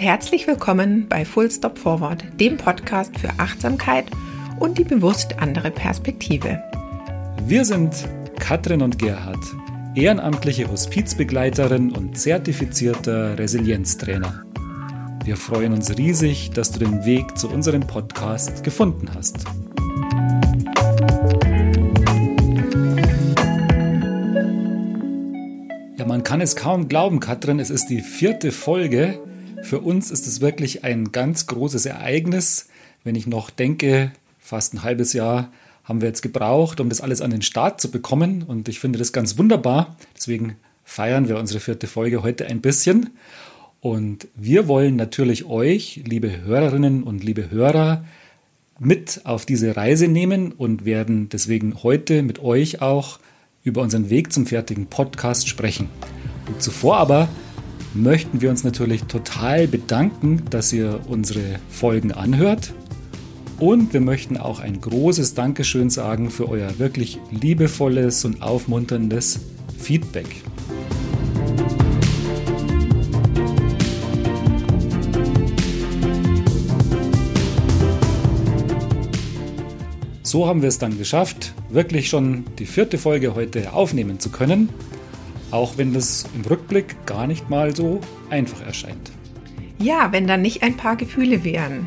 und herzlich willkommen bei Full Stop Forward, dem Podcast für Achtsamkeit und die bewusst andere Perspektive. Wir sind Katrin und Gerhard, ehrenamtliche Hospizbegleiterin und zertifizierter Resilienztrainer. Wir freuen uns riesig, dass du den Weg zu unserem Podcast gefunden hast. Ja, man kann es kaum glauben, Katrin, es ist die vierte Folge. Für uns ist es wirklich ein ganz großes Ereignis. Wenn ich noch denke, fast ein halbes Jahr haben wir jetzt gebraucht, um das alles an den Start zu bekommen. Und ich finde das ganz wunderbar. Deswegen feiern wir unsere vierte Folge heute ein bisschen. Und wir wollen natürlich euch, liebe Hörerinnen und liebe Hörer, mit auf diese Reise nehmen und werden deswegen heute mit euch auch über unseren Weg zum fertigen Podcast sprechen. Und zuvor aber möchten wir uns natürlich total bedanken, dass ihr unsere Folgen anhört. Und wir möchten auch ein großes Dankeschön sagen für euer wirklich liebevolles und aufmunterndes Feedback. So haben wir es dann geschafft, wirklich schon die vierte Folge heute aufnehmen zu können, auch wenn das im Rückblick gar nicht mal so einfach erscheint. Ja, wenn dann nicht ein paar Gefühle wären.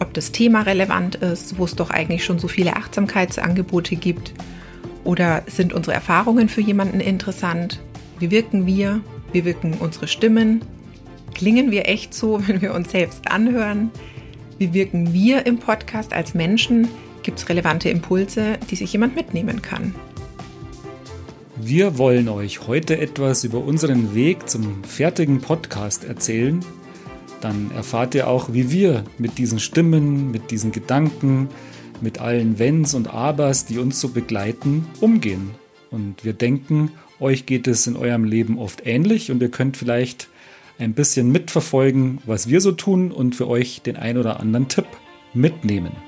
Ob das Thema relevant ist, wo es doch eigentlich schon so viele Achtsamkeitsangebote gibt. Oder sind unsere Erfahrungen für jemanden interessant? Wie wirken wir? Wie wirken unsere Stimmen? Klingen wir echt so, wenn wir uns selbst anhören? Wie wirken wir im Podcast als Menschen? gibt es relevante Impulse, die sich jemand mitnehmen kann. Wir wollen euch heute etwas über unseren Weg zum fertigen Podcast erzählen. Dann erfahrt ihr auch, wie wir mit diesen Stimmen, mit diesen Gedanken, mit allen Wenns und Abers, die uns so begleiten, umgehen. Und wir denken, euch geht es in eurem Leben oft ähnlich und ihr könnt vielleicht ein bisschen mitverfolgen, was wir so tun und für euch den ein oder anderen Tipp mitnehmen.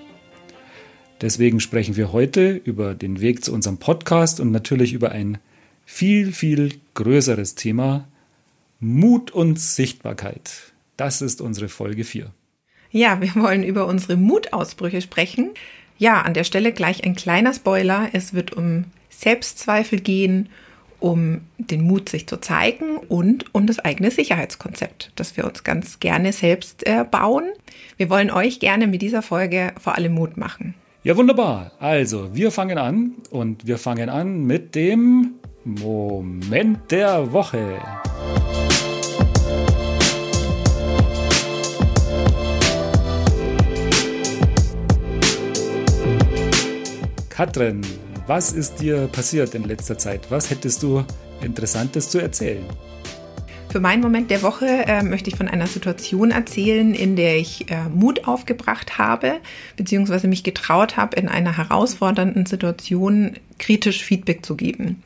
Deswegen sprechen wir heute über den Weg zu unserem Podcast und natürlich über ein viel, viel größeres Thema, Mut und Sichtbarkeit. Das ist unsere Folge 4. Ja, wir wollen über unsere Mutausbrüche sprechen. Ja, an der Stelle gleich ein kleiner Spoiler. Es wird um Selbstzweifel gehen, um den Mut, sich zu zeigen und um das eigene Sicherheitskonzept, das wir uns ganz gerne selbst äh, bauen. Wir wollen euch gerne mit dieser Folge vor allem Mut machen. Ja, wunderbar. Also, wir fangen an und wir fangen an mit dem Moment der Woche. Katrin, was ist dir passiert in letzter Zeit? Was hättest du Interessantes zu erzählen? Für meinen Moment der Woche äh, möchte ich von einer Situation erzählen, in der ich äh, Mut aufgebracht habe, beziehungsweise mich getraut habe, in einer herausfordernden Situation kritisch Feedback zu geben.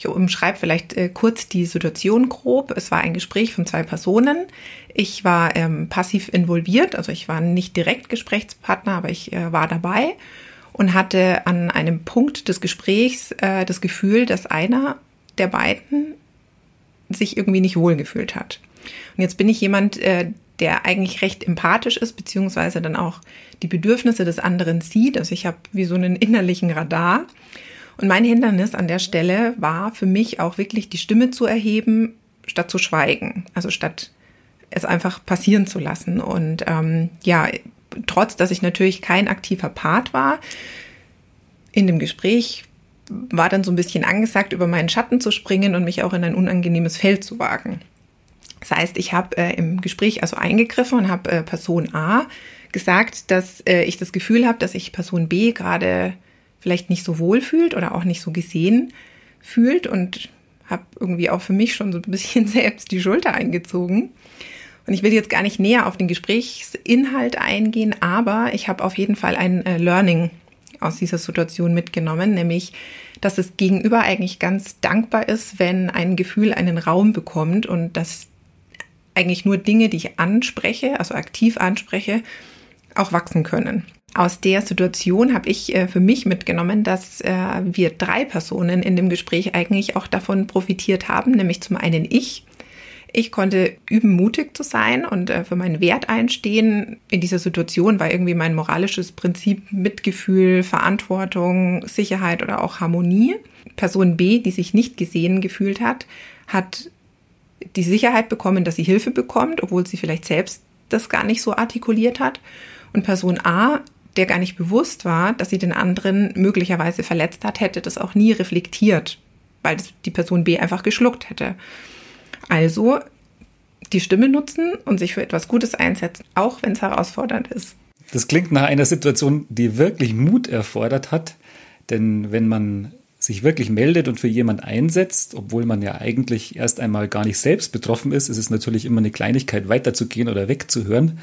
Ich umschreibe vielleicht äh, kurz die Situation grob. Es war ein Gespräch von zwei Personen. Ich war ähm, passiv involviert, also ich war nicht direkt Gesprächspartner, aber ich äh, war dabei und hatte an einem Punkt des Gesprächs äh, das Gefühl, dass einer der beiden sich irgendwie nicht wohlgefühlt hat. Und jetzt bin ich jemand, äh, der eigentlich recht empathisch ist, beziehungsweise dann auch die Bedürfnisse des anderen sieht. Also ich habe wie so einen innerlichen Radar. Und mein Hindernis an der Stelle war für mich auch wirklich die Stimme zu erheben, statt zu schweigen. Also statt es einfach passieren zu lassen. Und ähm, ja, trotz dass ich natürlich kein aktiver Part war, in dem Gespräch war dann so ein bisschen angesagt, über meinen Schatten zu springen und mich auch in ein unangenehmes Feld zu wagen. Das heißt, ich habe äh, im Gespräch also eingegriffen und habe äh, Person A gesagt, dass äh, ich das Gefühl habe, dass sich Person B gerade vielleicht nicht so wohl fühlt oder auch nicht so gesehen fühlt und habe irgendwie auch für mich schon so ein bisschen selbst die Schulter eingezogen. Und ich will jetzt gar nicht näher auf den Gesprächsinhalt eingehen, aber ich habe auf jeden Fall ein äh, Learning aus dieser Situation mitgenommen, nämlich, dass es gegenüber eigentlich ganz dankbar ist, wenn ein Gefühl einen Raum bekommt und dass eigentlich nur Dinge, die ich anspreche, also aktiv anspreche, auch wachsen können. Aus der Situation habe ich äh, für mich mitgenommen, dass äh, wir drei Personen in dem Gespräch eigentlich auch davon profitiert haben, nämlich zum einen ich, Ich konnte üben, mutig zu sein und äh, für meinen Wert einstehen. In dieser Situation war irgendwie mein moralisches Prinzip Mitgefühl, Verantwortung, Sicherheit oder auch Harmonie. Person B, die sich nicht gesehen gefühlt hat, hat die Sicherheit bekommen, dass sie Hilfe bekommt, obwohl sie vielleicht selbst das gar nicht so artikuliert hat. Und Person A, der gar nicht bewusst war, dass sie den anderen möglicherweise verletzt hat, hätte das auch nie reflektiert, weil die Person B einfach geschluckt hätte. Also die Stimme nutzen und sich für etwas Gutes einsetzen, auch wenn es herausfordernd ist. Das klingt nach einer Situation, die wirklich Mut erfordert hat, denn wenn man sich wirklich meldet und für jemand einsetzt, obwohl man ja eigentlich erst einmal gar nicht selbst betroffen ist, ist es natürlich immer eine Kleinigkeit weiterzugehen oder wegzuhören.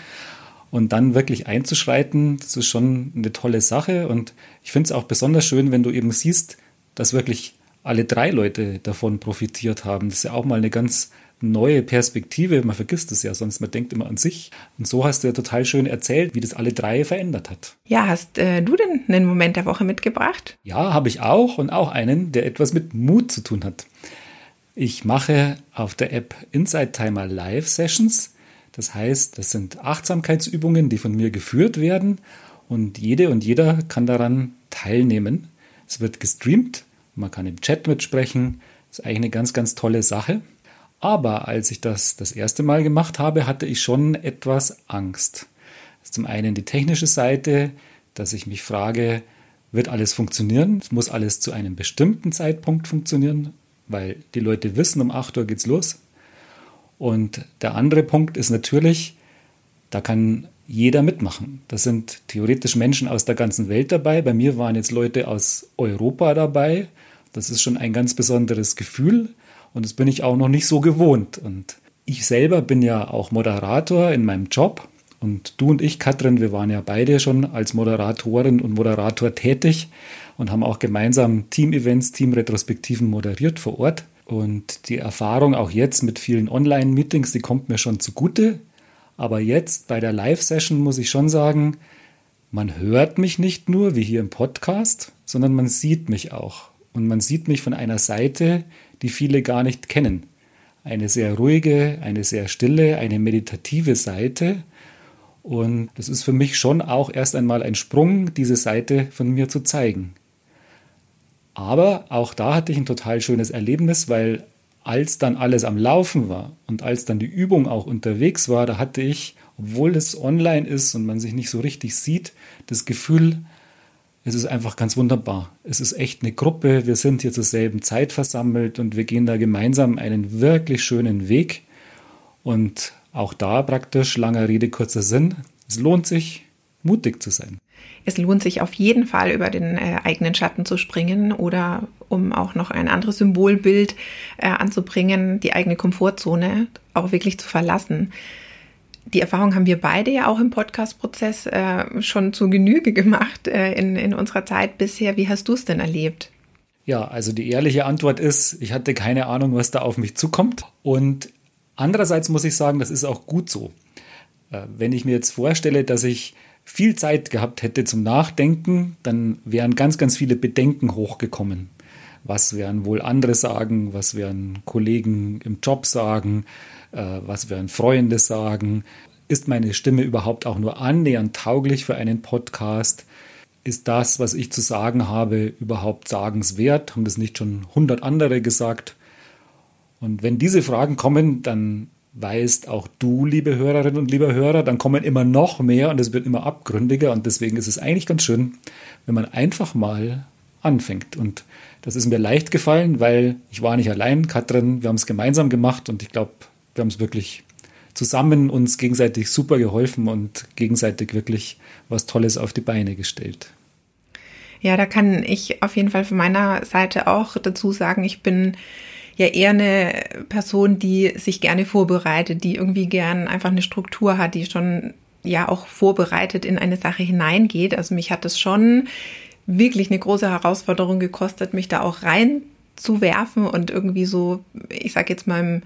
Und dann wirklich einzuschreiten, das ist schon eine tolle Sache. Und ich finde es auch besonders schön, wenn du eben siehst, dass wirklich alle drei Leute davon profitiert haben. Das ist ja auch mal eine ganz neue Perspektive. Man vergisst es ja sonst, man denkt immer an sich. Und so hast du ja total schön erzählt, wie das alle drei verändert hat. Ja, hast äh, du denn einen Moment der Woche mitgebracht? Ja, habe ich auch und auch einen, der etwas mit Mut zu tun hat. Ich mache auf der App Inside Timer Live Sessions. Das heißt, das sind Achtsamkeitsübungen, die von mir geführt werden und jede und jeder kann daran teilnehmen. Es wird gestreamt, man kann im Chat mitsprechen. Das ist eigentlich eine ganz, ganz tolle Sache. Aber als ich das das erste Mal gemacht habe, hatte ich schon etwas Angst. Das ist zum einen die technische Seite, dass ich mich frage, wird alles funktionieren? Es muss alles zu einem bestimmten Zeitpunkt funktionieren, weil die Leute wissen, um 8 Uhr geht's los. Und der andere Punkt ist natürlich, da kann jeder mitmachen. Das sind theoretisch Menschen aus der ganzen Welt dabei. Bei mir waren jetzt Leute aus Europa dabei. Das ist schon ein ganz besonderes Gefühl. Und das bin ich auch noch nicht so gewohnt. Und ich selber bin ja auch Moderator in meinem Job. Und du und ich, Katrin, wir waren ja beide schon als Moderatorin und Moderator tätig und haben auch gemeinsam Team-Events, Team-Retrospektiven moderiert vor Ort. Und die Erfahrung auch jetzt mit vielen Online-Meetings, die kommt mir schon zugute. Aber jetzt bei der Live-Session muss ich schon sagen, man hört mich nicht nur wie hier im Podcast, sondern man sieht mich auch. Und man sieht mich von einer Seite, die viele gar nicht kennen. Eine sehr ruhige, eine sehr stille, eine meditative Seite. Und das ist für mich schon auch erst einmal ein Sprung, diese Seite von mir zu zeigen. Aber auch da hatte ich ein total schönes Erlebnis, weil als dann alles am Laufen war und als dann die Übung auch unterwegs war, da hatte ich, obwohl es online ist und man sich nicht so richtig sieht, das Gefühl, es ist einfach ganz wunderbar. Es ist echt eine Gruppe. Wir sind hier zur selben Zeit versammelt und wir gehen da gemeinsam einen wirklich schönen Weg. Und auch da praktisch, langer Rede, kurzer Sinn. Es lohnt sich, mutig zu sein. Es lohnt sich auf jeden Fall, über den äh, eigenen Schatten zu springen oder um auch noch ein anderes Symbolbild äh, anzubringen, die eigene Komfortzone auch wirklich zu verlassen die Erfahrung haben wir beide ja auch im Podcast-Prozess äh, schon zu Genüge gemacht äh, in, in unserer Zeit bisher. Wie hast du es denn erlebt? Ja, also die ehrliche Antwort ist, ich hatte keine Ahnung, was da auf mich zukommt. Und andererseits muss ich sagen, das ist auch gut so. Äh, wenn ich mir jetzt vorstelle, dass ich viel Zeit gehabt hätte zum Nachdenken, dann wären ganz, ganz viele Bedenken hochgekommen. Was werden wohl andere sagen? Was werden Kollegen im Job sagen? Äh, was werden Freunde sagen? Ist meine Stimme überhaupt auch nur annähernd tauglich für einen Podcast? Ist das, was ich zu sagen habe, überhaupt sagenswert? Haben das nicht schon hundert andere gesagt? Und wenn diese Fragen kommen, dann weißt auch du, liebe Hörerinnen und liebe Hörer, dann kommen immer noch mehr und es wird immer abgründiger und deswegen ist es eigentlich ganz schön, wenn man einfach mal anfängt. Und das ist mir leicht gefallen, weil ich war nicht allein, Katrin, wir haben es gemeinsam gemacht und ich glaube, wir haben es wirklich zusammen uns gegenseitig super geholfen und gegenseitig wirklich was Tolles auf die Beine gestellt. Ja, da kann ich auf jeden Fall von meiner Seite auch dazu sagen, ich bin ja eher eine Person, die sich gerne vorbereitet, die irgendwie gern einfach eine Struktur hat, die schon ja auch vorbereitet in eine Sache hineingeht. Also mich hat es schon wirklich eine große Herausforderung gekostet, mich da auch reinzuwerfen und irgendwie so, ich sag jetzt mal,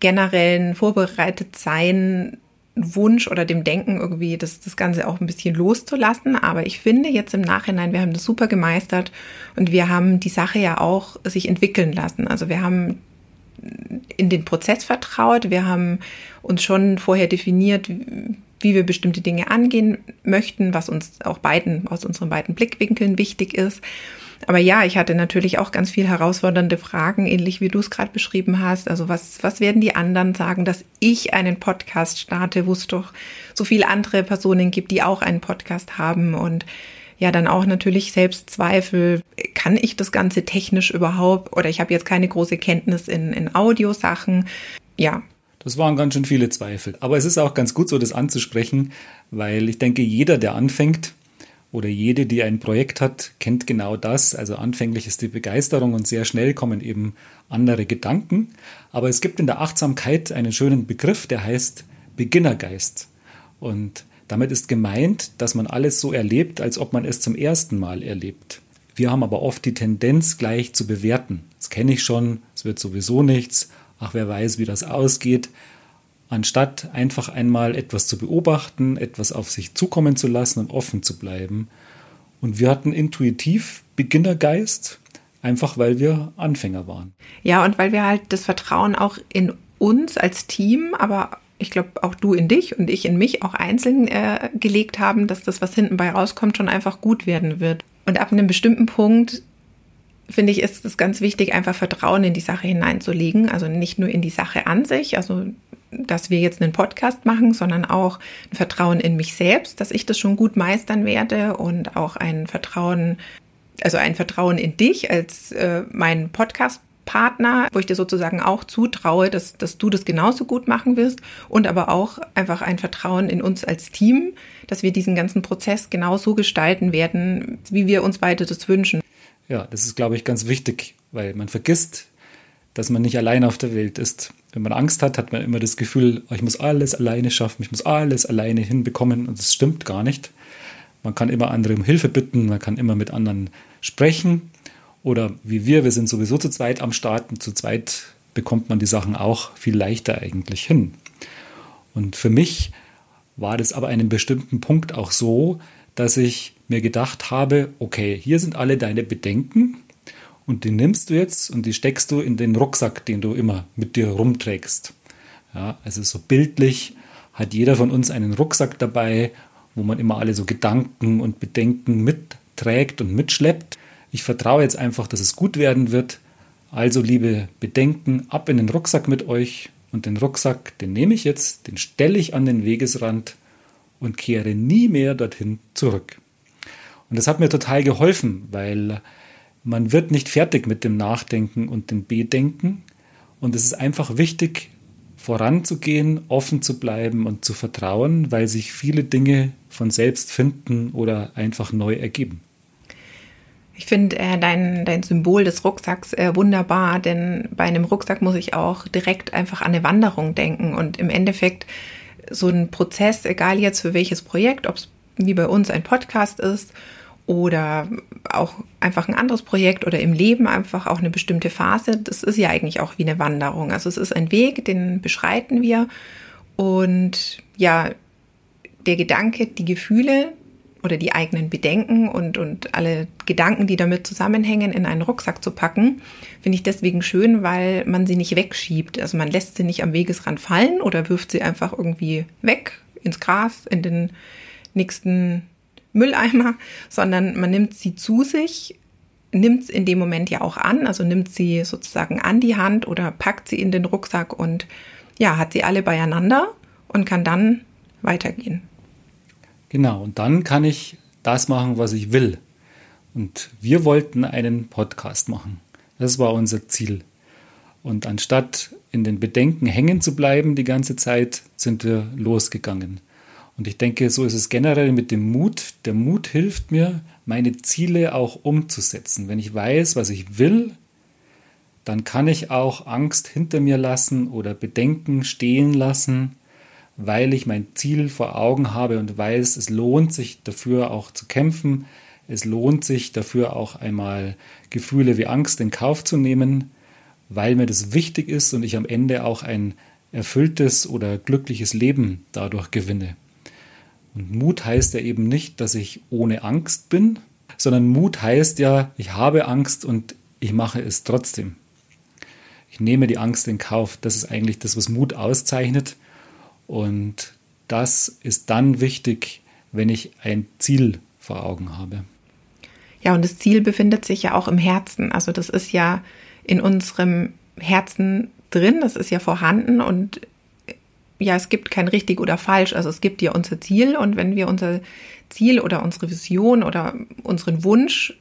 generellen Vorbereitetsein Wunsch oder dem Denken irgendwie das, das Ganze auch ein bisschen loszulassen. Aber ich finde jetzt im Nachhinein, wir haben das super gemeistert und wir haben die Sache ja auch sich entwickeln lassen. Also wir haben in den Prozess vertraut. Wir haben uns schon vorher definiert, wie wir bestimmte Dinge angehen möchten, was uns auch beiden aus unseren beiden Blickwinkeln wichtig ist. Aber ja, ich hatte natürlich auch ganz viel herausfordernde Fragen, ähnlich wie du es gerade beschrieben hast. Also was, was werden die anderen sagen, dass ich einen Podcast starte, wo es doch so viele andere Personen gibt, die auch einen Podcast haben und ja, dann auch natürlich Selbstzweifel. Kann ich das Ganze technisch überhaupt? Oder ich habe jetzt keine große Kenntnis in, in Audiosachen. Ja, das waren ganz schön viele Zweifel. Aber es ist auch ganz gut so, das anzusprechen, weil ich denke, jeder, der anfängt oder jede, die ein Projekt hat, kennt genau das. Also anfänglich ist die Begeisterung und sehr schnell kommen eben andere Gedanken. Aber es gibt in der Achtsamkeit einen schönen Begriff, der heißt Beginnergeist. Und damit ist gemeint, dass man alles so erlebt, als ob man es zum ersten Mal erlebt. Wir haben aber oft die Tendenz, gleich zu bewerten. Das kenne ich schon, es wird sowieso nichts ach, wer weiß, wie das ausgeht, anstatt einfach einmal etwas zu beobachten, etwas auf sich zukommen zu lassen und offen zu bleiben. Und wir hatten intuitiv Beginnergeist, einfach weil wir Anfänger waren. Ja, und weil wir halt das Vertrauen auch in uns als Team, aber ich glaube auch du in dich und ich in mich auch einzeln äh, gelegt haben, dass das, was hinten bei rauskommt, schon einfach gut werden wird. Und ab einem bestimmten Punkt finde ich, ist es ganz wichtig, einfach Vertrauen in die Sache hineinzulegen. Also nicht nur in die Sache an sich, also dass wir jetzt einen Podcast machen, sondern auch ein Vertrauen in mich selbst, dass ich das schon gut meistern werde und auch ein Vertrauen, also ein Vertrauen in dich als äh, mein Podcast Partner, wo ich dir sozusagen auch zutraue, dass, dass du das genauso gut machen wirst und aber auch einfach ein Vertrauen in uns als Team, dass wir diesen ganzen Prozess genauso gestalten werden, wie wir uns beide das wünschen. Ja, das ist, glaube ich, ganz wichtig, weil man vergisst, dass man nicht allein auf der Welt ist. Wenn man Angst hat, hat man immer das Gefühl, oh, ich muss alles alleine schaffen, ich muss alles alleine hinbekommen und das stimmt gar nicht. Man kann immer andere um Hilfe bitten, man kann immer mit anderen sprechen oder wie wir, wir sind sowieso zu zweit am Start und zu zweit bekommt man die Sachen auch viel leichter eigentlich hin. Und für mich war das aber an einem bestimmten Punkt auch so, dass ich mir gedacht habe, okay, hier sind alle deine Bedenken und die nimmst du jetzt und die steckst du in den Rucksack, den du immer mit dir rumträgst. Ja, also so bildlich hat jeder von uns einen Rucksack dabei, wo man immer alle so Gedanken und Bedenken mitträgt und mitschleppt. Ich vertraue jetzt einfach, dass es gut werden wird. Also, liebe Bedenken, ab in den Rucksack mit euch. Und den Rucksack, den nehme ich jetzt, den stelle ich an den Wegesrand und kehre nie mehr dorthin zurück. Und das hat mir total geholfen, weil man wird nicht fertig mit dem Nachdenken und dem Bedenken. Und es ist einfach wichtig, voranzugehen, offen zu bleiben und zu vertrauen, weil sich viele Dinge von selbst finden oder einfach neu ergeben. Ich finde äh, dein, dein Symbol des Rucksacks äh, wunderbar, denn bei einem Rucksack muss ich auch direkt einfach an eine Wanderung denken und im Endeffekt so ein Prozess, egal jetzt für welches Projekt, ob es wie bei uns ein Podcast ist oder auch einfach ein anderes Projekt oder im Leben einfach auch eine bestimmte Phase, das ist ja eigentlich auch wie eine Wanderung. Also es ist ein Weg, den beschreiten wir und ja, der Gedanke, die Gefühle oder die eigenen Bedenken und, und alle Gedanken, die damit zusammenhängen, in einen Rucksack zu packen, finde ich deswegen schön, weil man sie nicht wegschiebt. Also man lässt sie nicht am Wegesrand fallen oder wirft sie einfach irgendwie weg ins Gras, in den nächsten Mülleimer, sondern man nimmt sie zu sich, nimmt es in dem Moment ja auch an, also nimmt sie sozusagen an die Hand oder packt sie in den Rucksack und ja, hat sie alle beieinander und kann dann weitergehen. Genau, und dann kann ich das machen, was ich will. Und wir wollten einen Podcast machen. Das war unser Ziel. Und anstatt in den Bedenken hängen zu bleiben die ganze Zeit, sind wir losgegangen. Und ich denke, so ist es generell mit dem Mut. Der Mut hilft mir, meine Ziele auch umzusetzen. Wenn ich weiß, was ich will, dann kann ich auch Angst hinter mir lassen oder Bedenken stehen lassen, weil ich mein Ziel vor Augen habe und weiß, es lohnt sich dafür auch zu kämpfen. Es lohnt sich dafür auch einmal Gefühle wie Angst in Kauf zu nehmen, weil mir das wichtig ist und ich am Ende auch ein erfülltes oder glückliches Leben dadurch gewinne. Und Mut heißt ja eben nicht, dass ich ohne Angst bin, sondern Mut heißt ja, ich habe Angst und ich mache es trotzdem. Ich nehme die Angst in Kauf. Das ist eigentlich das, was Mut auszeichnet. Und das ist dann wichtig, wenn ich ein Ziel vor Augen habe. Ja, und das Ziel befindet sich ja auch im Herzen. Also das ist ja in unserem Herzen drin, das ist ja vorhanden und ja, es gibt kein richtig oder falsch. Also es gibt ja unser Ziel und wenn wir unser Ziel oder unsere Vision oder unseren Wunsch,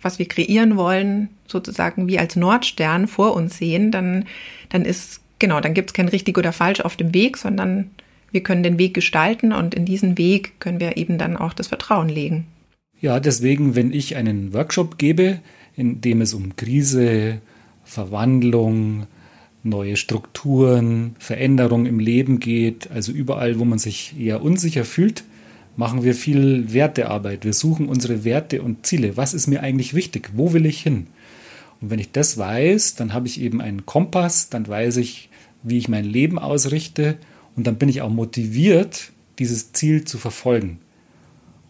was wir kreieren wollen, sozusagen wie als Nordstern vor uns sehen, dann, dann ist, genau, dann gibt es kein richtig oder falsch auf dem Weg, sondern wir können den Weg gestalten und in diesen Weg können wir eben dann auch das Vertrauen legen. Ja, deswegen, wenn ich einen Workshop gebe, in dem es um Krise, Verwandlung, neue Strukturen, Veränderung im Leben geht, also überall, wo man sich eher unsicher fühlt, machen wir viel Wertearbeit. Wir suchen unsere Werte und Ziele. Was ist mir eigentlich wichtig? Wo will ich hin? Und wenn ich das weiß, dann habe ich eben einen Kompass, dann weiß ich, wie ich mein Leben ausrichte und dann bin ich auch motiviert, dieses Ziel zu verfolgen.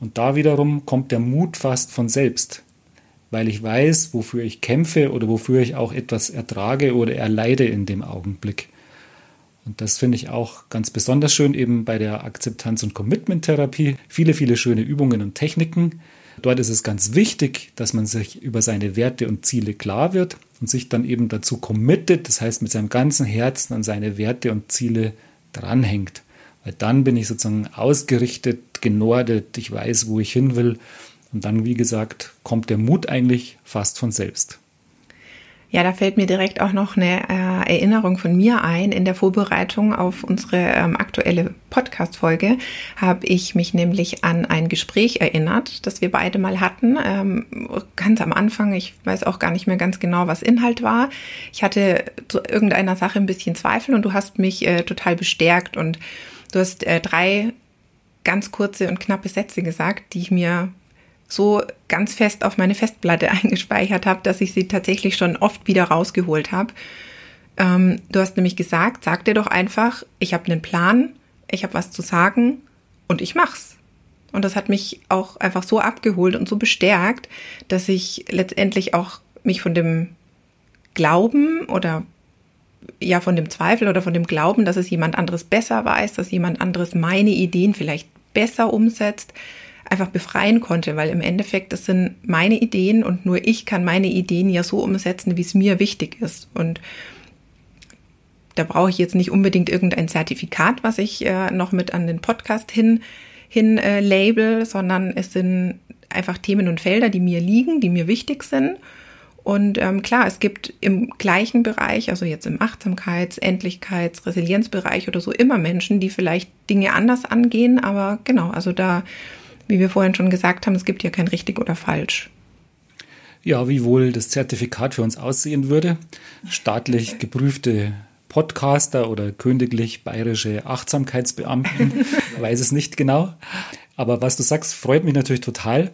Und da wiederum kommt der Mut fast von selbst weil ich weiß, wofür ich kämpfe oder wofür ich auch etwas ertrage oder erleide in dem Augenblick. Und das finde ich auch ganz besonders schön eben bei der Akzeptanz- und Commitment-Therapie. Viele, viele schöne Übungen und Techniken. Dort ist es ganz wichtig, dass man sich über seine Werte und Ziele klar wird und sich dann eben dazu committet, das heißt mit seinem ganzen Herzen an seine Werte und Ziele dranhängt. Weil dann bin ich sozusagen ausgerichtet, genordet, ich weiß, wo ich hin will und dann, wie gesagt, kommt der Mut eigentlich fast von selbst. Ja, da fällt mir direkt auch noch eine äh, Erinnerung von mir ein. In der Vorbereitung auf unsere ähm, aktuelle Podcast-Folge habe ich mich nämlich an ein Gespräch erinnert, das wir beide mal hatten. Ähm, ganz am Anfang, ich weiß auch gar nicht mehr ganz genau, was Inhalt war. Ich hatte zu irgendeiner Sache ein bisschen Zweifel und du hast mich äh, total bestärkt und du hast äh, drei ganz kurze und knappe Sätze gesagt, die ich mir so ganz fest auf meine Festplatte eingespeichert habe, dass ich sie tatsächlich schon oft wieder rausgeholt habe. Ähm, du hast nämlich gesagt, sag dir doch einfach, ich habe einen Plan, ich habe was zu sagen und ich mach's. Und das hat mich auch einfach so abgeholt und so bestärkt, dass ich letztendlich auch mich von dem Glauben oder ja von dem Zweifel oder von dem Glauben, dass es jemand anderes besser weiß, dass jemand anderes meine Ideen vielleicht besser umsetzt, einfach befreien konnte, weil im Endeffekt das sind meine Ideen und nur ich kann meine Ideen ja so umsetzen, wie es mir wichtig ist. Und da brauche ich jetzt nicht unbedingt irgendein Zertifikat, was ich äh, noch mit an den Podcast hin, hin äh, label, sondern es sind einfach Themen und Felder, die mir liegen, die mir wichtig sind. Und ähm, klar, es gibt im gleichen Bereich, also jetzt im Achtsamkeits-, Endlichkeits-, Resilienzbereich oder so immer Menschen, die vielleicht Dinge anders angehen, aber genau, also da wie wir vorhin schon gesagt haben, es gibt ja kein richtig oder falsch. Ja, wie wohl das Zertifikat für uns aussehen würde. Staatlich geprüfte Podcaster oder königlich bayerische Achtsamkeitsbeamten, weiß es nicht genau. Aber was du sagst, freut mich natürlich total,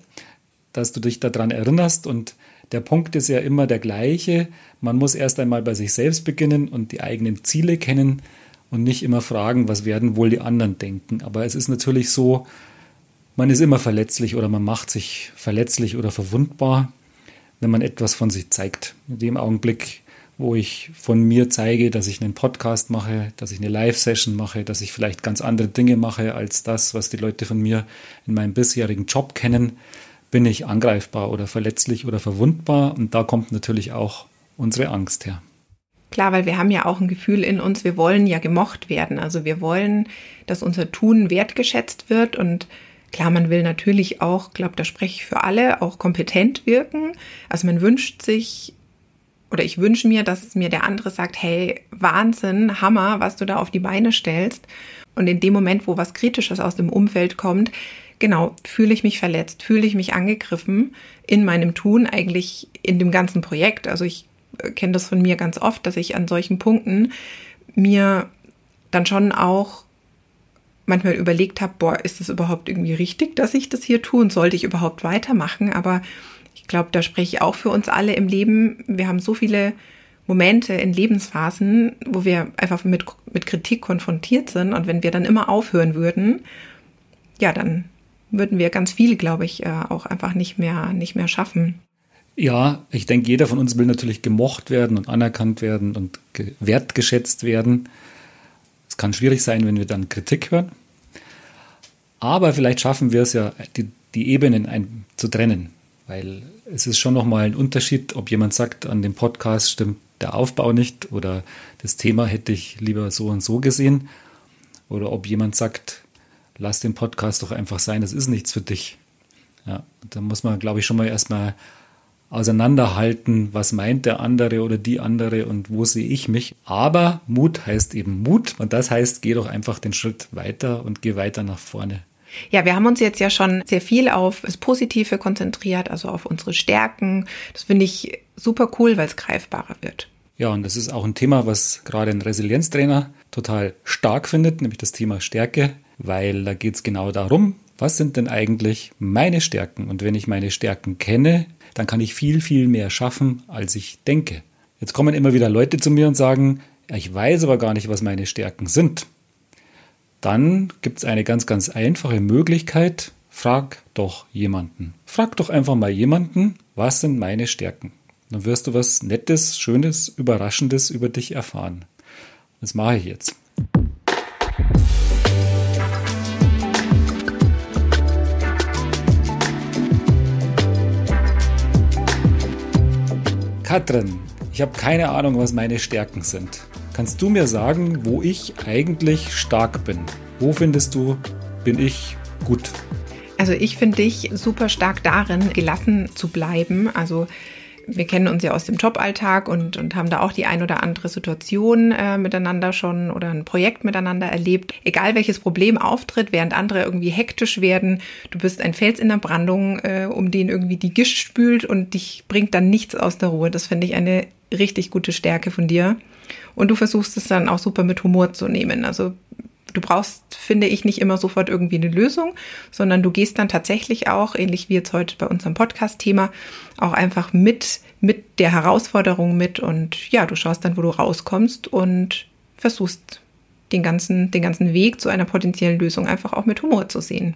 dass du dich daran erinnerst. Und der Punkt ist ja immer der gleiche. Man muss erst einmal bei sich selbst beginnen und die eigenen Ziele kennen und nicht immer fragen, was werden wohl die anderen denken. Aber es ist natürlich so, man ist immer verletzlich oder man macht sich verletzlich oder verwundbar, wenn man etwas von sich zeigt. In dem Augenblick, wo ich von mir zeige, dass ich einen Podcast mache, dass ich eine Live-Session mache, dass ich vielleicht ganz andere Dinge mache als das, was die Leute von mir in meinem bisherigen Job kennen, bin ich angreifbar oder verletzlich oder verwundbar. Und da kommt natürlich auch unsere Angst her. Klar, weil wir haben ja auch ein Gefühl in uns, wir wollen ja gemocht werden. Also wir wollen, dass unser Tun wertgeschätzt wird und Klar, man will natürlich auch, glaube da spreche ich für alle, auch kompetent wirken. Also man wünscht sich oder ich wünsche mir, dass mir der andere sagt, hey, Wahnsinn, Hammer, was du da auf die Beine stellst. Und in dem Moment, wo was Kritisches aus dem Umfeld kommt, genau, fühle ich mich verletzt, fühle ich mich angegriffen in meinem Tun, eigentlich in dem ganzen Projekt. Also ich äh, kenne das von mir ganz oft, dass ich an solchen Punkten mir dann schon auch manchmal überlegt habe, boah, ist es überhaupt irgendwie richtig, dass ich das hier tue und sollte ich überhaupt weitermachen? Aber ich glaube, da spreche ich auch für uns alle im Leben. Wir haben so viele Momente in Lebensphasen, wo wir einfach mit, mit Kritik konfrontiert sind. Und wenn wir dann immer aufhören würden, ja, dann würden wir ganz viel, glaube ich, äh, auch einfach nicht mehr, nicht mehr schaffen. Ja, ich denke, jeder von uns will natürlich gemocht werden und anerkannt werden und wertgeschätzt werden. Kann schwierig sein, wenn wir dann Kritik hören. Aber vielleicht schaffen wir es ja, die, die Ebenen ein, zu trennen. Weil es ist schon nochmal ein Unterschied, ob jemand sagt, an dem Podcast stimmt der Aufbau nicht oder das Thema hätte ich lieber so und so gesehen. Oder ob jemand sagt, lass den Podcast doch einfach sein, das ist nichts für dich. Ja, da muss man, glaube ich, schon mal erstmal auseinanderhalten, was meint der andere oder die andere und wo sehe ich mich. Aber Mut heißt eben Mut und das heißt, geh doch einfach den Schritt weiter und geh weiter nach vorne. Ja, wir haben uns jetzt ja schon sehr viel auf das Positive konzentriert, also auf unsere Stärken. Das finde ich super cool, weil es greifbarer wird. Ja, und das ist auch ein Thema, was gerade ein Resilienztrainer total stark findet, nämlich das Thema Stärke, weil da geht es genau darum, was sind denn eigentlich meine Stärken? Und wenn ich meine Stärken kenne, dann kann ich viel, viel mehr schaffen, als ich denke. Jetzt kommen immer wieder Leute zu mir und sagen, ich weiß aber gar nicht, was meine Stärken sind. Dann gibt es eine ganz, ganz einfache Möglichkeit. Frag doch jemanden. Frag doch einfach mal jemanden, was sind meine Stärken? Dann wirst du was Nettes, Schönes, Überraschendes über dich erfahren. Das mache ich jetzt. Katrin, ich habe keine Ahnung, was meine Stärken sind. Kannst du mir sagen, wo ich eigentlich stark bin? Wo findest du, bin ich gut? Also ich finde dich super stark darin, gelassen zu bleiben. Also wir kennen uns ja aus dem Joballtag und, und haben da auch die ein oder andere Situation äh, miteinander schon oder ein Projekt miteinander erlebt. Egal welches Problem auftritt, während andere irgendwie hektisch werden, du bist ein Fels in der Brandung, äh, um den irgendwie die Gischt spült und dich bringt dann nichts aus der Ruhe. Das finde ich eine richtig gute Stärke von dir. Und du versuchst es dann auch super mit Humor zu nehmen. Also du brauchst, finde ich, nicht immer sofort irgendwie eine Lösung, sondern du gehst dann tatsächlich auch, ähnlich wie jetzt heute bei unserem Podcast-Thema, auch einfach mit, mit der Herausforderung mit und ja, du schaust dann, wo du rauskommst und versuchst den ganzen, den ganzen Weg zu einer potenziellen Lösung einfach auch mit Humor zu sehen.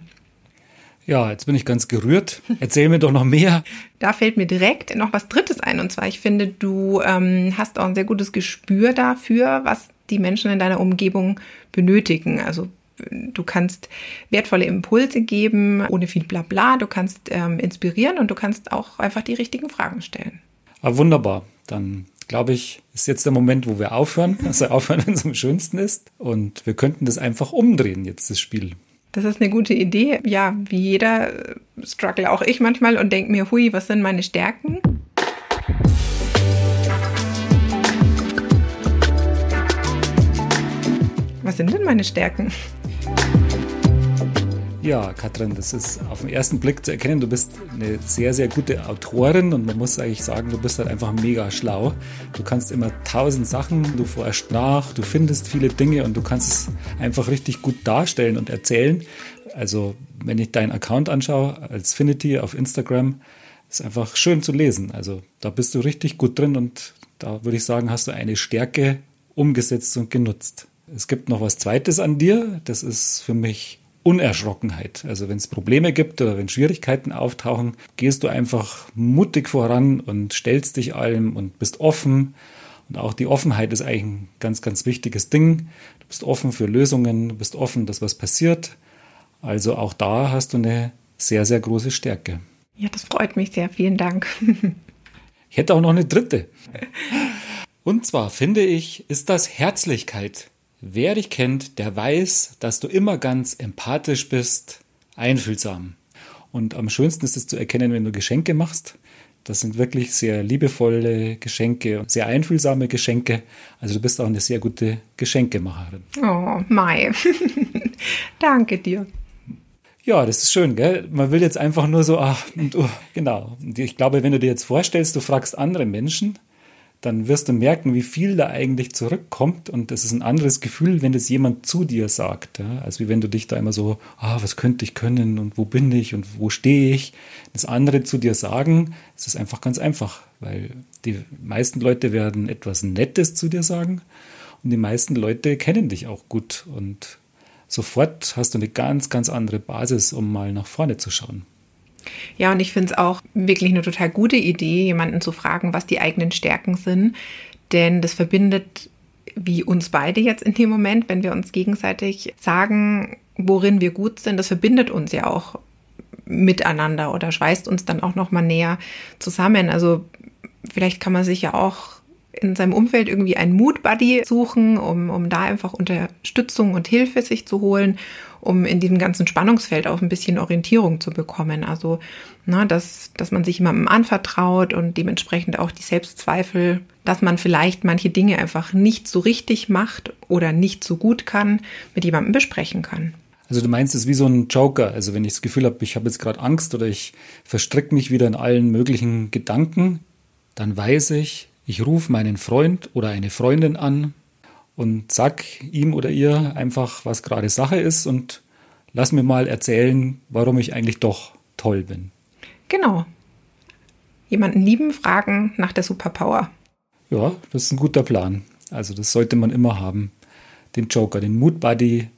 Ja, jetzt bin ich ganz gerührt. Erzähl mir doch noch mehr. Da fällt mir direkt noch was Drittes ein. Und zwar, ich finde, du ähm, hast auch ein sehr gutes Gespür dafür, was die Menschen in deiner Umgebung benötigen. Also du kannst wertvolle Impulse geben, ohne viel Blabla. Du kannst ähm, inspirieren und du kannst auch einfach die richtigen Fragen stellen. Ah, wunderbar. Dann glaube ich, ist jetzt der Moment, wo wir aufhören. Also aufhören, wenn es am schönsten ist. Und wir könnten das einfach umdrehen, jetzt das Spiel. Das ist eine gute Idee. Ja, wie jeder äh, struggle auch ich manchmal und denke mir, hui, was sind meine Stärken? Was sind denn meine Stärken? Ja, Katrin, das ist auf den ersten Blick zu erkennen, du bist eine sehr, sehr gute Autorin und man muss eigentlich sagen, du bist halt einfach mega schlau. Du kannst immer tausend Sachen, du forschst nach, du findest viele Dinge und du kannst es einfach richtig gut darstellen und erzählen. Also, wenn ich deinen Account anschaue als Finity auf Instagram, ist einfach schön zu lesen. Also, da bist du richtig gut drin und da würde ich sagen, hast du eine Stärke umgesetzt und genutzt. Es gibt noch was Zweites an dir, das ist für mich Unerschrockenheit. Also wenn es Probleme gibt oder wenn Schwierigkeiten auftauchen, gehst du einfach mutig voran und stellst dich allem und bist offen. Und auch die Offenheit ist eigentlich ein ganz, ganz wichtiges Ding. Du bist offen für Lösungen, du bist offen, dass was passiert. Also auch da hast du eine sehr, sehr große Stärke. Ja, das freut mich sehr. Vielen Dank. ich hätte auch noch eine dritte. Und zwar finde ich, ist das Herzlichkeit. Wer dich kennt, der weiß, dass du immer ganz empathisch bist, einfühlsam. Und am schönsten ist es zu erkennen, wenn du Geschenke machst. Das sind wirklich sehr liebevolle Geschenke sehr einfühlsame Geschenke. Also du bist auch eine sehr gute Geschenkemacherin. Oh, Mai. Danke dir. Ja, das ist schön, gell? Man will jetzt einfach nur so, ach, und, oh, genau. Und ich glaube, wenn du dir jetzt vorstellst, du fragst andere Menschen, dann wirst du merken, wie viel da eigentlich zurückkommt. Und das ist ein anderes Gefühl, wenn das jemand zu dir sagt. Ja? Als wie wenn du dich da immer so, ah, was könnte ich können und wo bin ich und wo stehe ich. Das andere zu dir sagen, es ist einfach ganz einfach, weil die meisten Leute werden etwas Nettes zu dir sagen und die meisten Leute kennen dich auch gut. Und sofort hast du eine ganz, ganz andere Basis, um mal nach vorne zu schauen. Ja, und ich finde es auch wirklich eine total gute Idee, jemanden zu fragen, was die eigenen Stärken sind. Denn das verbindet wie uns beide jetzt in dem Moment, wenn wir uns gegenseitig sagen, worin wir gut sind, das verbindet uns ja auch miteinander oder schweißt uns dann auch noch mal näher zusammen. Also vielleicht kann man sich ja auch in seinem Umfeld irgendwie einen Mood-Buddy suchen, um, um da einfach Unterstützung und Hilfe sich zu holen, um in diesem ganzen Spannungsfeld auch ein bisschen Orientierung zu bekommen. Also, na, dass, dass man sich jemandem anvertraut und dementsprechend auch die Selbstzweifel, dass man vielleicht manche Dinge einfach nicht so richtig macht oder nicht so gut kann, mit jemandem besprechen kann. Also du meinst es wie so ein Joker. Also wenn ich das Gefühl habe, ich habe jetzt gerade Angst oder ich verstricke mich wieder in allen möglichen Gedanken, dann weiß ich, ich rufe meinen Freund oder eine Freundin an und sag ihm oder ihr einfach, was gerade Sache ist und lass mir mal erzählen, warum ich eigentlich doch toll bin. Genau. Jemanden lieben, fragen nach der Superpower. Ja, das ist ein guter Plan. Also das sollte man immer haben. Den Joker, den Mood Buddy,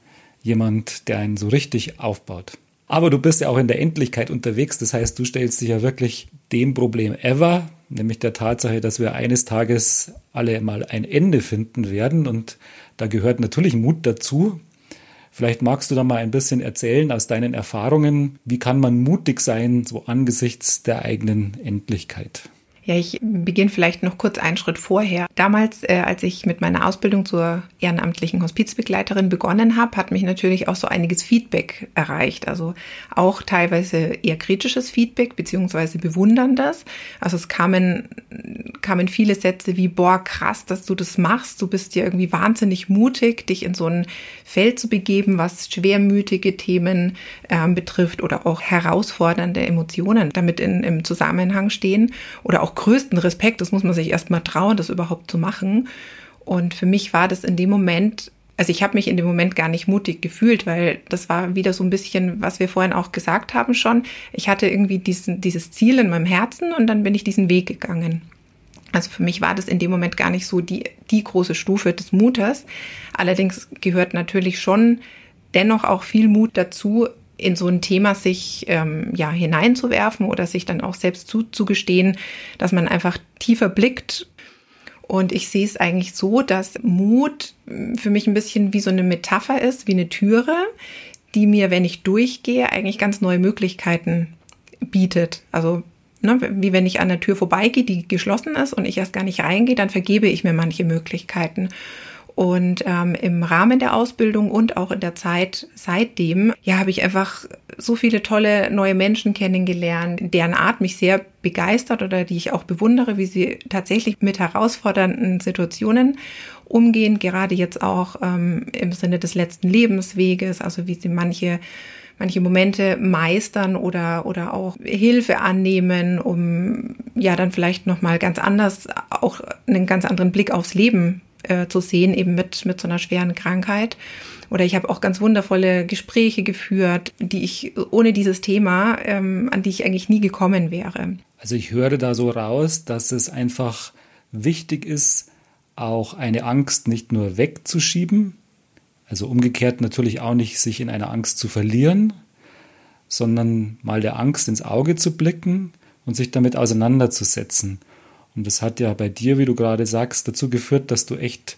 jemand, der einen so richtig aufbaut. Aber du bist ja auch in der Endlichkeit unterwegs. Das heißt, du stellst dich ja wirklich dem Problem ever, nämlich der Tatsache, dass wir eines Tages alle mal ein Ende finden werden. Und da gehört natürlich Mut dazu. Vielleicht magst du da mal ein bisschen erzählen aus deinen Erfahrungen, wie kann man mutig sein, so angesichts der eigenen Endlichkeit? Ja, ich beginne vielleicht noch kurz einen Schritt vorher. Damals, äh, als ich mit meiner Ausbildung zur ehrenamtlichen Hospizbegleiterin begonnen habe, hat mich natürlich auch so einiges Feedback erreicht. Also auch teilweise eher kritisches Feedback beziehungsweise bewunderndes. Also es kamen, kamen viele Sätze wie, boah, krass, dass du das machst. Du bist ja irgendwie wahnsinnig mutig, dich in so ein Feld zu begeben, was schwermütige Themen äh, betrifft oder auch herausfordernde Emotionen damit in, im Zusammenhang stehen oder auch größten Respekt. Das muss man sich erst mal trauen, das überhaupt zu machen. Und für mich war das in dem Moment also ich habe mich in dem Moment gar nicht mutig gefühlt, weil das war wieder so ein bisschen, was wir vorhin auch gesagt haben schon. Ich hatte irgendwie diesen, dieses Ziel in meinem Herzen und dann bin ich diesen Weg gegangen. Also für mich war das in dem Moment gar nicht so die, die große Stufe des Mutes. Allerdings gehört natürlich schon dennoch auch viel Mut dazu, in so ein Thema sich ähm, ja hineinzuwerfen oder sich dann auch selbst zuzugestehen, dass man einfach tiefer blickt. Und ich sehe es eigentlich so, dass Mut für mich ein bisschen wie so eine Metapher ist, wie eine Türe, die mir, wenn ich durchgehe, eigentlich ganz neue Möglichkeiten bietet. Also ne, wie wenn ich an der Tür vorbeigehe, die geschlossen ist und ich erst gar nicht reingehe, dann vergebe ich mir manche Möglichkeiten. Und ähm, im Rahmen der Ausbildung und auch in der Zeit seitdem, ja, habe ich einfach so viele tolle neue Menschen kennengelernt, deren Art mich sehr begeistert oder die ich auch bewundere, wie sie tatsächlich mit herausfordernden Situationen umgehen, gerade jetzt auch ähm, im Sinne des letzten Lebensweges, also wie sie manche manche Momente meistern oder oder auch Hilfe annehmen, um ja dann vielleicht noch mal ganz anders auch einen ganz anderen Blick aufs Leben äh, zu sehen, eben mit, mit so einer schweren Krankheit. Oder ich habe auch ganz wundervolle Gespräche geführt, die ich ohne dieses Thema, ähm, an die ich eigentlich nie gekommen wäre. Also ich höre da so raus, dass es einfach wichtig ist, auch eine Angst nicht nur wegzuschieben, also umgekehrt natürlich auch nicht sich in einer Angst zu verlieren, sondern mal der Angst ins Auge zu blicken und sich damit auseinanderzusetzen. Und das hat ja bei dir, wie du gerade sagst, dazu geführt, dass du echt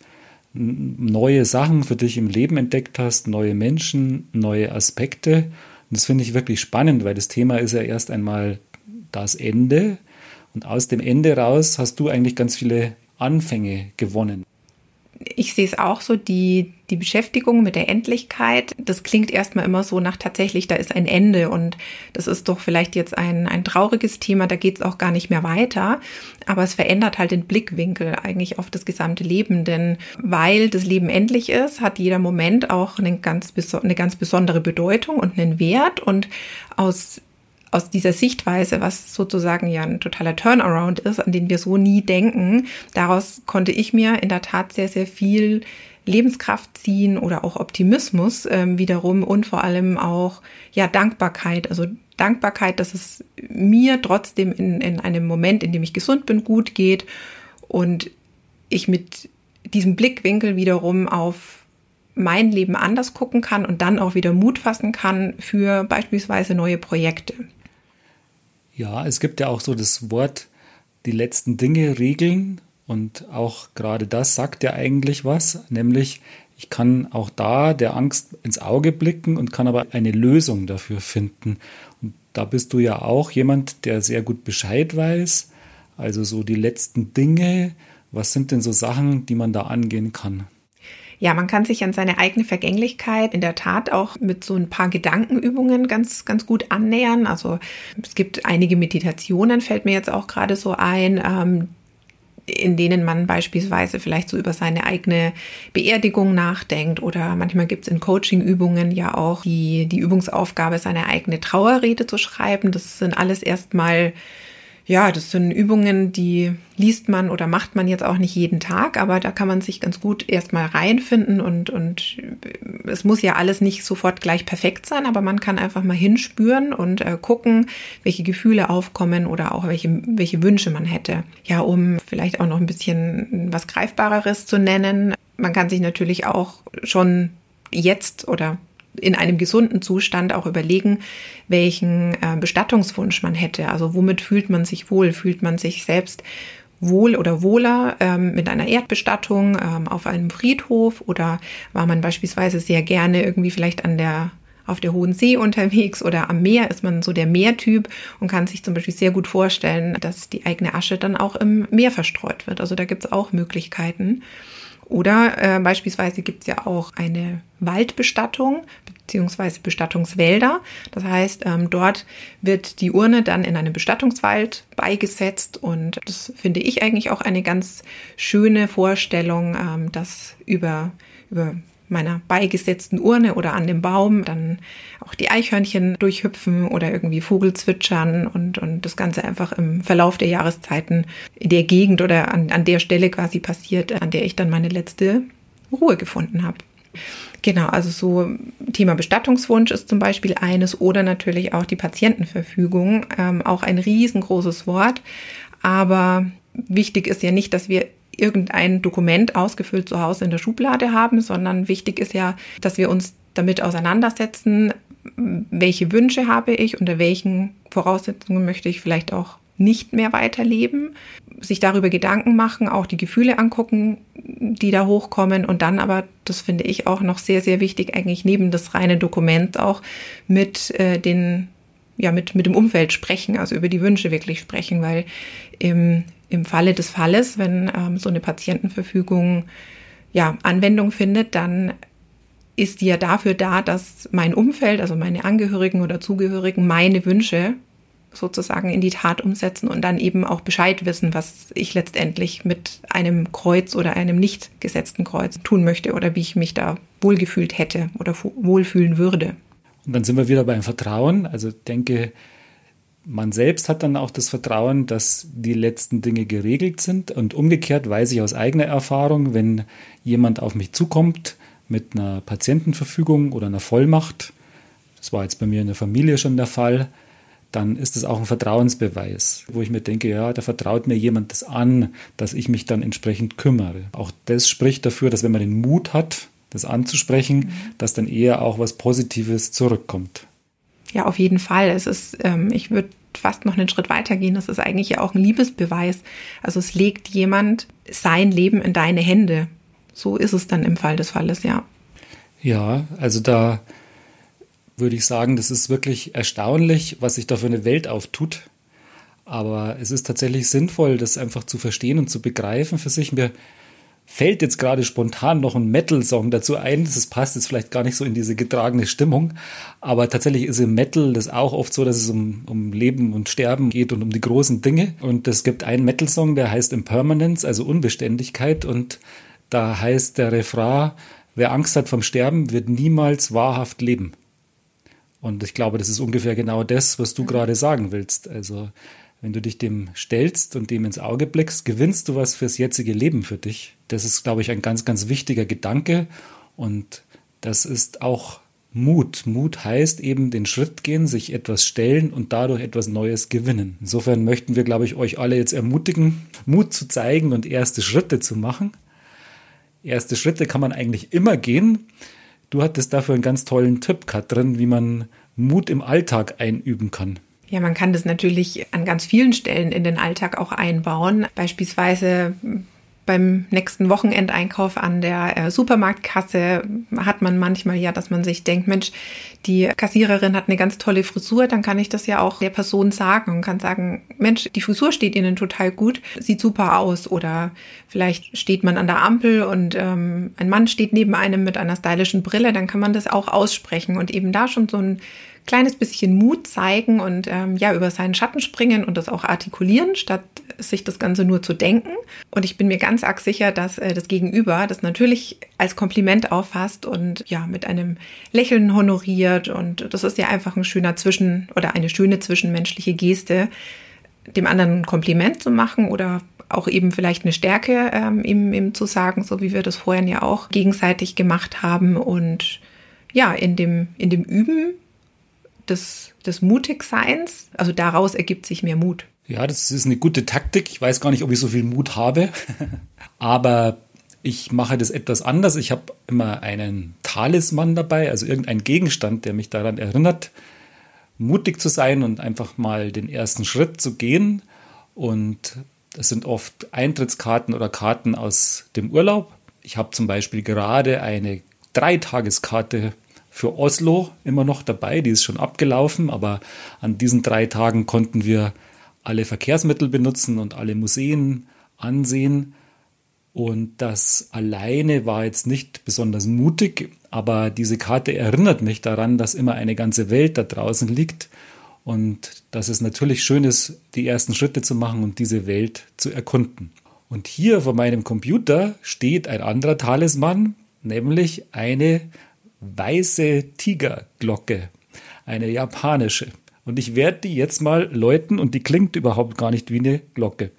neue Sachen für dich im Leben entdeckt hast, neue Menschen, neue Aspekte. Und das finde ich wirklich spannend, weil das Thema ist ja erst einmal das Ende. Und aus dem Ende raus hast du eigentlich ganz viele Anfänge gewonnen ich sehe es auch so, die, die Beschäftigung mit der Endlichkeit, das klingt erstmal immer so nach tatsächlich, da ist ein Ende und das ist doch vielleicht jetzt ein, ein trauriges Thema, da geht es auch gar nicht mehr weiter, aber es verändert halt den Blickwinkel eigentlich auf das gesamte Leben, denn weil das Leben endlich ist, hat jeder Moment auch eine ganz, eine ganz besondere Bedeutung und einen Wert und aus aus dieser Sichtweise, was sozusagen ja ein totaler Turnaround ist, an den wir so nie denken, daraus konnte ich mir in der Tat sehr, sehr viel Lebenskraft ziehen oder auch Optimismus ähm, wiederum und vor allem auch ja Dankbarkeit. Also Dankbarkeit, dass es mir trotzdem in, in einem Moment, in dem ich gesund bin, gut geht und ich mit diesem Blickwinkel wiederum auf mein Leben anders gucken kann und dann auch wieder Mut fassen kann für beispielsweise neue Projekte. Ja, es gibt ja auch so das Wort, die letzten Dinge regeln. Und auch gerade das sagt ja eigentlich was, nämlich ich kann auch da der Angst ins Auge blicken und kann aber eine Lösung dafür finden. Und da bist du ja auch jemand, der sehr gut Bescheid weiß. Also so die letzten Dinge. Was sind denn so Sachen, die man da angehen kann? Ja, man kann sich an seine eigene Vergänglichkeit in der Tat auch mit so ein paar Gedankenübungen ganz, ganz gut annähern. Also es gibt einige Meditationen, fällt mir jetzt auch gerade so ein, ähm, in denen man beispielsweise vielleicht so über seine eigene Beerdigung nachdenkt oder manchmal gibt es in Coaching-Übungen ja auch die, die Übungsaufgabe, seine eigene Trauerrede zu schreiben. Das sind alles erstmal ja, das sind Übungen, die liest man oder macht man jetzt auch nicht jeden Tag, aber da kann man sich ganz gut erstmal reinfinden und, und es muss ja alles nicht sofort gleich perfekt sein, aber man kann einfach mal hinspüren und äh, gucken, welche Gefühle aufkommen oder auch welche, welche Wünsche man hätte. Ja, um vielleicht auch noch ein bisschen was Greifbareres zu nennen. Man kann sich natürlich auch schon jetzt oder in einem gesunden Zustand auch überlegen, welchen äh, Bestattungswunsch man hätte. Also womit fühlt man sich wohl? Fühlt man sich selbst wohl oder wohler ähm, mit einer Erdbestattung ähm, auf einem Friedhof oder war man beispielsweise sehr gerne irgendwie vielleicht an der auf der Hohen See unterwegs oder am Meer ist man so der Meertyp und kann sich zum Beispiel sehr gut vorstellen, dass die eigene Asche dann auch im Meer verstreut wird. Also da gibt es auch Möglichkeiten. Oder äh, beispielsweise gibt es ja auch eine Waldbestattung beziehungsweise Bestattungswälder. Das heißt, ähm, dort wird die Urne dann in einem Bestattungswald beigesetzt und das finde ich eigentlich auch eine ganz schöne Vorstellung, ähm, dass über, über meiner beigesetzten Urne oder an dem Baum dann auch die Eichhörnchen durchhüpfen oder irgendwie Vogel zwitschern und, und das Ganze einfach im Verlauf der Jahreszeiten in der Gegend oder an, an der Stelle quasi passiert, an der ich dann meine letzte Ruhe gefunden habe. Genau, also so Thema Bestattungswunsch ist zum Beispiel eines oder natürlich auch die Patientenverfügung, ähm, auch ein riesengroßes Wort. Aber wichtig ist ja nicht, dass wir irgendein Dokument ausgefüllt zu Hause in der Schublade haben, sondern wichtig ist ja, dass wir uns damit auseinandersetzen, welche Wünsche habe ich, unter welchen Voraussetzungen möchte ich vielleicht auch nicht mehr weiterleben, sich darüber Gedanken machen, auch die Gefühle angucken, die da hochkommen und dann aber, das finde ich auch noch sehr, sehr wichtig, eigentlich neben das reine Dokument auch mit äh, den, ja, mit, mit dem Umfeld sprechen, also über die Wünsche wirklich sprechen, weil im, im Falle des Falles, wenn ähm, so eine Patientenverfügung ja, Anwendung findet, dann ist die ja dafür da, dass mein Umfeld, also meine Angehörigen oder Zugehörigen, meine Wünsche sozusagen in die Tat umsetzen und dann eben auch Bescheid wissen, was ich letztendlich mit einem Kreuz oder einem nicht gesetzten Kreuz tun möchte oder wie ich mich da wohlgefühlt hätte oder wohlfühlen würde. Und dann sind wir wieder beim Vertrauen. Also denke, man selbst hat dann auch das Vertrauen, dass die letzten Dinge geregelt sind. Und umgekehrt weiß ich aus eigener Erfahrung, wenn jemand auf mich zukommt mit einer Patientenverfügung oder einer Vollmacht, das war jetzt bei mir in der Familie schon der Fall, dann ist es auch ein Vertrauensbeweis, wo ich mir denke, ja, da vertraut mir jemand das an, dass ich mich dann entsprechend kümmere. Auch das spricht dafür, dass wenn man den Mut hat, das anzusprechen, mhm. dass dann eher auch was Positives zurückkommt. Ja, auf jeden Fall. Es ist, ähm, ich würde fast noch einen Schritt weiter gehen. Das ist eigentlich ja auch ein Liebesbeweis. Also es legt jemand sein Leben in deine Hände. So ist es dann im Fall des Falles, ja. Ja, also da würde ich sagen, das ist wirklich erstaunlich, was sich da für eine Welt auftut. Aber es ist tatsächlich sinnvoll, das einfach zu verstehen und zu begreifen für sich. Mir fällt jetzt gerade spontan noch ein Metal-Song dazu ein. Das passt jetzt vielleicht gar nicht so in diese getragene Stimmung. Aber tatsächlich ist im Metal das auch oft so, dass es um, um Leben und Sterben geht und um die großen Dinge. Und es gibt einen Metal-Song, der heißt Impermanence, also Unbeständigkeit. Und da heißt der Refrain, wer Angst hat vom Sterben, wird niemals wahrhaft leben. Und ich glaube, das ist ungefähr genau das, was du mhm. gerade sagen willst. Also, wenn du dich dem stellst und dem ins Auge blickst, gewinnst du was fürs jetzige Leben für dich. Das ist, glaube ich, ein ganz, ganz wichtiger Gedanke. Und das ist auch Mut. Mut heißt eben den Schritt gehen, sich etwas stellen und dadurch etwas Neues gewinnen. Insofern möchten wir, glaube ich, euch alle jetzt ermutigen, Mut zu zeigen und erste Schritte zu machen. Erste Schritte kann man eigentlich immer gehen. Du hattest dafür einen ganz tollen Tipp, Katrin, wie man Mut im Alltag einüben kann. Ja, man kann das natürlich an ganz vielen Stellen in den Alltag auch einbauen. Beispielsweise beim nächsten Wochenendeinkauf an der äh, Supermarktkasse hat man manchmal ja, dass man sich denkt, Mensch, die Kassiererin hat eine ganz tolle Frisur, dann kann ich das ja auch der Person sagen und kann sagen, Mensch, die Frisur steht Ihnen total gut, sieht super aus. Oder vielleicht steht man an der Ampel und ähm, ein Mann steht neben einem mit einer stylischen Brille, dann kann man das auch aussprechen und eben da schon so ein kleines bisschen Mut zeigen und ähm, ja über seinen Schatten springen und das auch artikulieren, statt sich das Ganze nur zu denken. Und ich bin mir ganz arg sicher, dass äh, das Gegenüber das natürlich als Kompliment auffasst und ja mit einem Lächeln honoriert. Und das ist ja einfach ein schöner Zwischen- oder eine schöne zwischenmenschliche Geste, dem anderen ein Kompliment zu machen oder auch eben vielleicht eine Stärke ähm, ihm, ihm zu sagen, so wie wir das vorhin ja auch gegenseitig gemacht haben. Und ja, in dem, in dem Üben des, des Mutigseins. Also daraus ergibt sich mehr Mut. Ja, das ist eine gute Taktik. Ich weiß gar nicht, ob ich so viel Mut habe, aber ich mache das etwas anders. Ich habe immer einen Talisman dabei, also irgendeinen Gegenstand, der mich daran erinnert, mutig zu sein und einfach mal den ersten Schritt zu gehen. Und das sind oft Eintrittskarten oder Karten aus dem Urlaub. Ich habe zum Beispiel gerade eine Dreitageskarte für Oslo immer noch dabei. Die ist schon abgelaufen, aber an diesen drei Tagen konnten wir alle Verkehrsmittel benutzen und alle Museen ansehen. Und das alleine war jetzt nicht besonders mutig, aber diese Karte erinnert mich daran, dass immer eine ganze Welt da draußen liegt und dass es natürlich schön ist, die ersten Schritte zu machen und diese Welt zu erkunden. Und hier vor meinem Computer steht ein anderer Talisman, nämlich eine weiße Tigerglocke, eine japanische. Und ich werde die jetzt mal läuten und die klingt überhaupt gar nicht wie eine Glocke.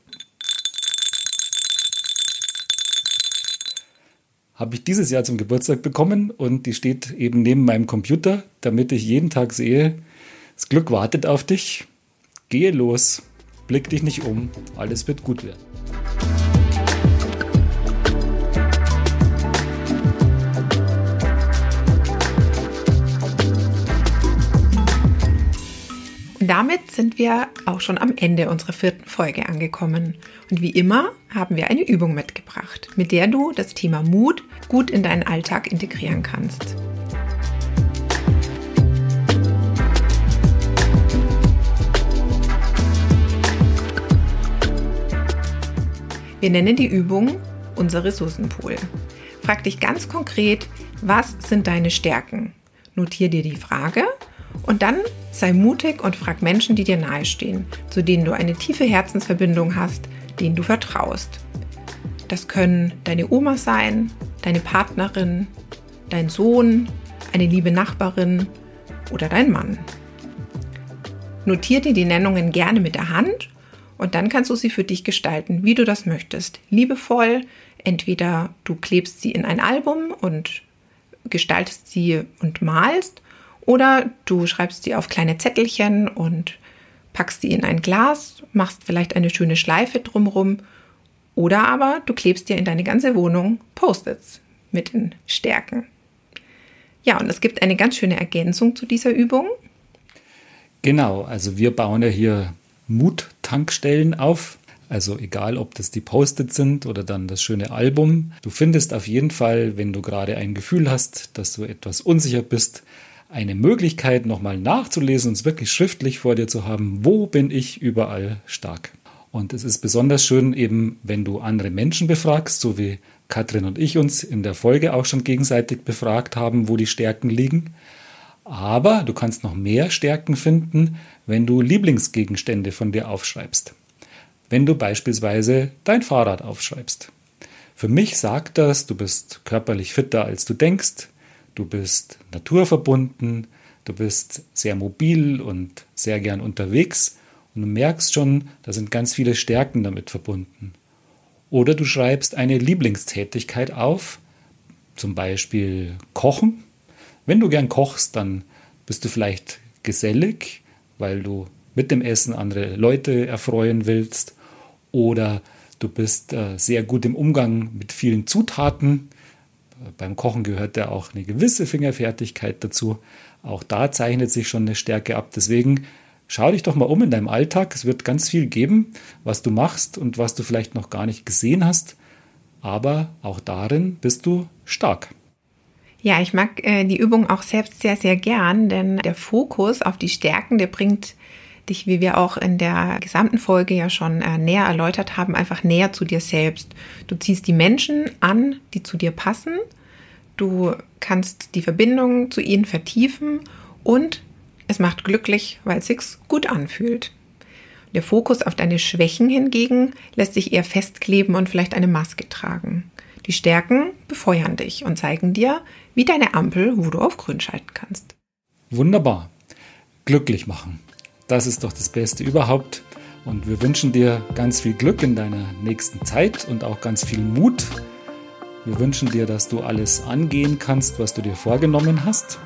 Habe ich dieses Jahr zum Geburtstag bekommen und die steht eben neben meinem Computer, damit ich jeden Tag sehe, das Glück wartet auf dich. Gehe los, blick dich nicht um, alles wird gut werden. Damit sind wir auch schon am Ende unserer vierten Folge angekommen. Und wie immer haben wir eine Übung mitgebracht, mit der du das Thema Mut gut in deinen Alltag integrieren kannst. Wir nennen die Übung unser Ressourcenpool. Frag dich ganz konkret, was sind deine Stärken? Notier dir die Frage und dann sei mutig und frag Menschen, die dir nahestehen, zu denen du eine tiefe Herzensverbindung hast, denen du vertraust. Das können deine Oma sein, deine Partnerin, dein Sohn, eine liebe Nachbarin oder dein Mann. Notier dir die Nennungen gerne mit der Hand und dann kannst du sie für dich gestalten, wie du das möchtest. Liebevoll, entweder du klebst sie in ein Album und gestaltest sie und malst oder du schreibst sie auf kleine Zettelchen und packst sie in ein Glas, machst vielleicht eine schöne Schleife drumherum. Oder aber du klebst dir in deine ganze Wohnung Post-its mit den Stärken. Ja, und es gibt eine ganz schöne Ergänzung zu dieser Übung. Genau, also wir bauen ja hier Mut-Tankstellen auf. Also egal, ob das die Post-its sind oder dann das schöne Album. Du findest auf jeden Fall, wenn du gerade ein Gefühl hast, dass du etwas unsicher bist, eine Möglichkeit, nochmal nachzulesen und es wirklich schriftlich vor dir zu haben, wo bin ich überall stark. Und es ist besonders schön eben, wenn du andere Menschen befragst, so wie Katrin und ich uns in der Folge auch schon gegenseitig befragt haben, wo die Stärken liegen. Aber du kannst noch mehr Stärken finden, wenn du Lieblingsgegenstände von dir aufschreibst. Wenn du beispielsweise dein Fahrrad aufschreibst. Für mich sagt das, du bist körperlich fitter, als du denkst, Du bist naturverbunden, du bist sehr mobil und sehr gern unterwegs und du merkst schon, da sind ganz viele Stärken damit verbunden. Oder du schreibst eine Lieblingstätigkeit auf, zum Beispiel Kochen. Wenn du gern kochst, dann bist du vielleicht gesellig, weil du mit dem Essen andere Leute erfreuen willst. Oder du bist äh, sehr gut im Umgang mit vielen Zutaten beim Kochen gehört ja auch eine gewisse Fingerfertigkeit dazu. Auch da zeichnet sich schon eine Stärke ab. Deswegen schau dich doch mal um in deinem Alltag. Es wird ganz viel geben, was du machst und was du vielleicht noch gar nicht gesehen hast. Aber auch darin bist du stark. Ja, ich mag äh, die Übung auch selbst sehr, sehr gern, denn der Fokus auf die Stärken, der bringt dich, wie wir auch in der gesamten Folge ja schon äh, näher erläutert haben, einfach näher zu dir selbst. Du ziehst die Menschen an, die zu dir passen. Du kannst die Verbindung zu ihnen vertiefen und es macht glücklich, weil es sich gut anfühlt. Der Fokus auf deine Schwächen hingegen lässt sich eher festkleben und vielleicht eine Maske tragen. Die Stärken befeuern dich und zeigen dir, wie deine Ampel, wo du auf grün schalten kannst. Wunderbar. Glücklich machen. Das ist doch das Beste überhaupt. Und wir wünschen dir ganz viel Glück in deiner nächsten Zeit und auch ganz viel Mut. Wir wünschen dir, dass du alles angehen kannst, was du dir vorgenommen hast.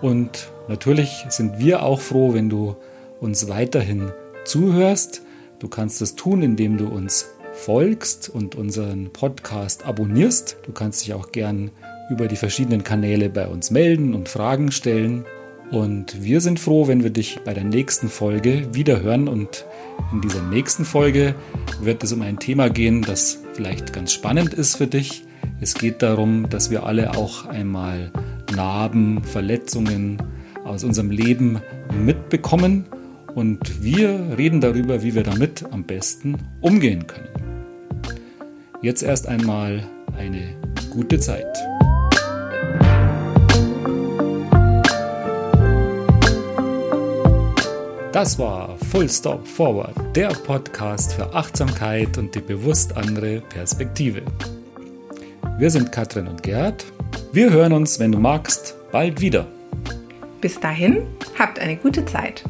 Und natürlich sind wir auch froh, wenn du uns weiterhin zuhörst. Du kannst das tun, indem du uns folgst und unseren Podcast abonnierst. Du kannst dich auch gern über die verschiedenen Kanäle bei uns melden und Fragen stellen. Und wir sind froh, wenn wir dich bei der nächsten Folge wieder hören. Und in dieser nächsten Folge wird es um ein Thema gehen, das vielleicht ganz spannend ist für dich. Es geht darum, dass wir alle auch einmal Narben, Verletzungen aus unserem Leben mitbekommen. Und wir reden darüber, wie wir damit am besten umgehen können. Jetzt erst einmal eine gute Zeit. Das war Full Stop Forward, der Podcast für Achtsamkeit und die bewusst andere Perspektive. Wir sind Katrin und Gerd. Wir hören uns, wenn du magst, bald wieder. Bis dahin, habt eine gute Zeit.